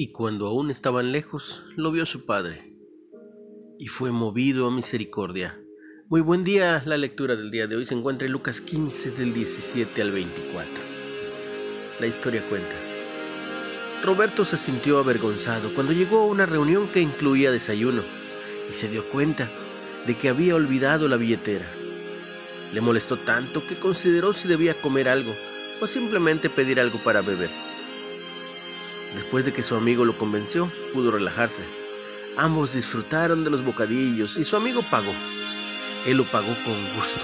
Y cuando aún estaban lejos, lo vio su padre, y fue movido a misericordia. Muy buen día, la lectura del día de hoy se encuentra en Lucas 15 del 17 al 24. La historia cuenta. Roberto se sintió avergonzado cuando llegó a una reunión que incluía desayuno y se dio cuenta de que había olvidado la billetera. Le molestó tanto que consideró si debía comer algo o simplemente pedir algo para beber. Después de que su amigo lo convenció, pudo relajarse. Ambos disfrutaron de los bocadillos y su amigo pagó. Él lo pagó con gusto.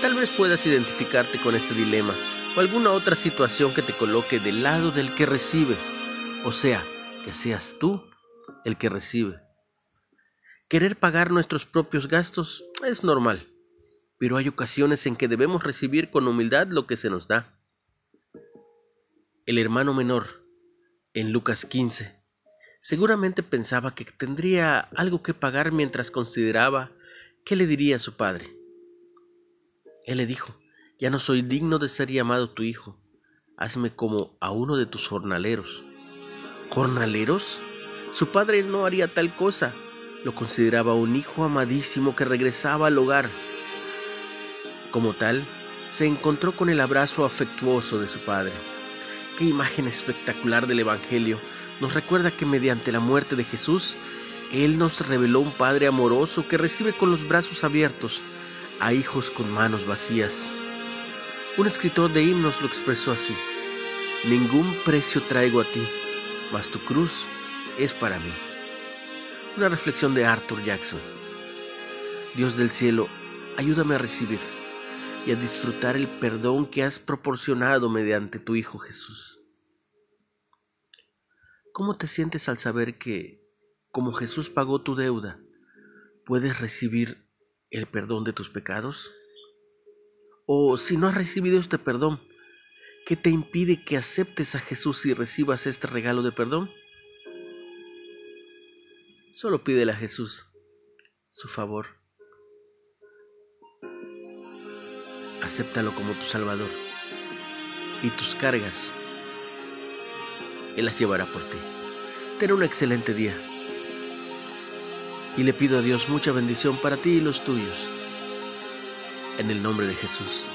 Tal vez puedas identificarte con este dilema o alguna otra situación que te coloque del lado del que recibe, o sea, que seas tú el que recibe. Querer pagar nuestros propios gastos es normal, pero hay ocasiones en que debemos recibir con humildad lo que se nos da. El hermano menor, en Lucas 15, seguramente pensaba que tendría algo que pagar mientras consideraba qué le diría a su padre. Él le dijo, ya no soy digno de ser llamado tu hijo, hazme como a uno de tus jornaleros. ¿Jornaleros? Su padre no haría tal cosa, lo consideraba un hijo amadísimo que regresaba al hogar. Como tal, se encontró con el abrazo afectuoso de su padre. Qué imagen espectacular del Evangelio. Nos recuerda que mediante la muerte de Jesús, Él nos reveló un Padre amoroso que recibe con los brazos abiertos a hijos con manos vacías. Un escritor de himnos lo expresó así. Ningún precio traigo a ti, mas tu cruz es para mí. Una reflexión de Arthur Jackson. Dios del cielo, ayúdame a recibir y a disfrutar el perdón que has proporcionado mediante tu Hijo Jesús. ¿Cómo te sientes al saber que, como Jesús pagó tu deuda, puedes recibir el perdón de tus pecados? O si no has recibido este perdón, ¿qué te impide que aceptes a Jesús y recibas este regalo de perdón? Solo pídele a Jesús su favor acéptalo como tu Salvador y tus cargas, Él las llevará por ti. Ten un excelente día y le pido a Dios mucha bendición para ti y los tuyos. En el nombre de Jesús.